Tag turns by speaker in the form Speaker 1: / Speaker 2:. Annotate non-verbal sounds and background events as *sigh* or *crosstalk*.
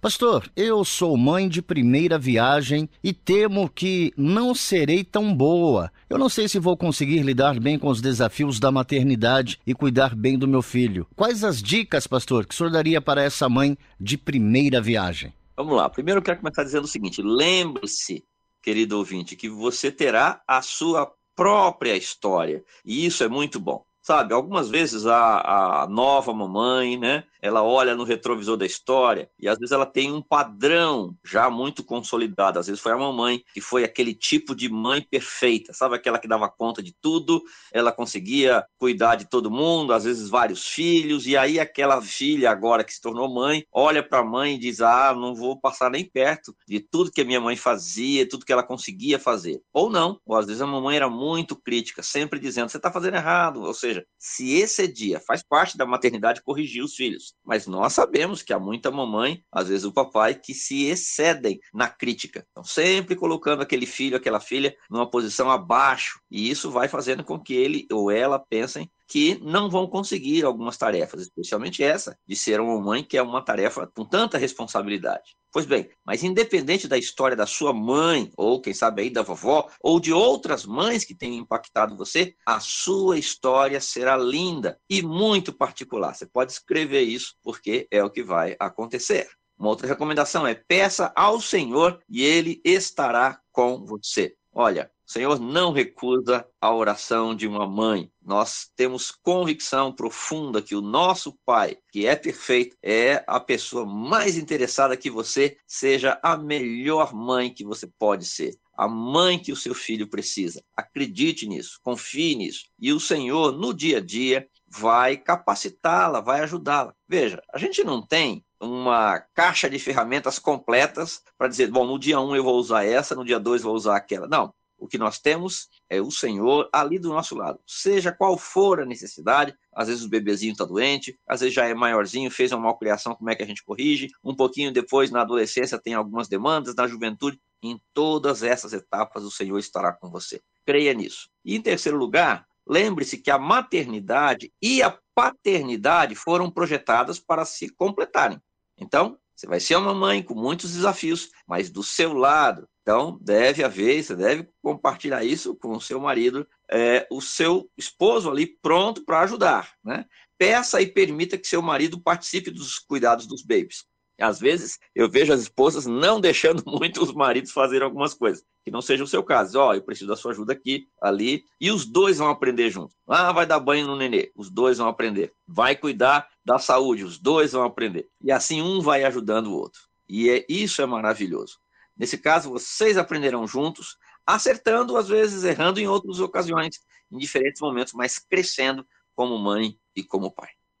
Speaker 1: Pastor, eu sou mãe de primeira viagem e temo que não serei tão boa. Eu não sei se vou conseguir lidar bem com os desafios da maternidade e cuidar bem do meu filho. Quais as dicas, pastor, que o senhor daria para essa mãe de primeira viagem?
Speaker 2: Vamos lá. Primeiro eu quero começar dizendo o seguinte: lembre-se, querido ouvinte, que você terá a sua própria história. E isso é muito bom. Sabe, algumas vezes a, a nova mamãe, né, ela olha no retrovisor da história e às vezes ela tem um padrão já muito consolidado. Às vezes foi a mamãe que foi aquele tipo de mãe perfeita, sabe? Aquela que dava conta de tudo, ela conseguia cuidar de todo mundo, às vezes vários filhos, e aí aquela filha agora que se tornou mãe, olha para a mãe e diz: Ah, não vou passar nem perto de tudo que a minha mãe fazia, tudo que ela conseguia fazer. Ou não, ou às vezes a mamãe era muito crítica, sempre dizendo: Você está fazendo errado. Ou seja, se esse dia faz parte da maternidade corrigir os filhos. Mas nós sabemos que há muita mamãe, às vezes o papai, que se excedem na crítica. Então, sempre colocando aquele filho, aquela filha numa posição abaixo. E isso vai fazendo com que ele ou ela pensem que não vão conseguir algumas tarefas, especialmente essa de ser uma mãe, que é uma tarefa com tanta responsabilidade. Pois bem, mas independente da história da sua mãe, ou quem sabe aí da vovó, ou de outras mães que tenham impactado você, a sua história será linda e muito particular. Você pode escrever isso, porque é o que vai acontecer. Uma outra recomendação é peça ao Senhor e ele estará com você. Olha, o Senhor não recusa a oração de uma mãe. Nós temos convicção profunda que o nosso Pai, que é perfeito, é a pessoa mais interessada que você seja a melhor mãe que você pode ser. A mãe que o seu filho precisa. Acredite nisso, confie nisso. E o Senhor, no dia a dia, vai capacitá-la, vai ajudá-la. Veja, a gente não tem uma caixa de ferramentas completas para dizer, bom, no dia 1 um eu vou usar essa, no dia 2 vou usar aquela. Não. O que nós temos é o Senhor ali do nosso lado. Seja qual for a necessidade, às vezes o bebezinho está doente, às vezes já é maiorzinho, fez uma malcriação, como é que a gente corrige? Um pouquinho depois, na adolescência, tem algumas demandas, na juventude. Em todas essas etapas, o Senhor estará com você. Creia nisso. E em terceiro lugar, lembre-se que a maternidade e a paternidade foram projetadas para se completarem. Então, você vai ser uma mãe com muitos desafios, mas do seu lado. Então, deve haver, você deve compartilhar isso com o seu marido, é, o seu esposo ali pronto para ajudar. Né? Peça e permita que seu marido participe dos cuidados dos babies. Às vezes, eu vejo as esposas não *laughs* deixando muito os maridos fazerem algumas coisas, que não seja o seu caso. Ó, oh, eu preciso da sua ajuda aqui, ali, e os dois vão aprender juntos. Ah, vai dar banho no nenê, os dois vão aprender. Vai cuidar da saúde, os dois vão aprender. E assim um vai ajudando o outro. E é, isso é maravilhoso. Nesse caso, vocês aprenderão juntos, acertando, às vezes errando em outras ocasiões, em diferentes momentos, mas crescendo como mãe e como pai.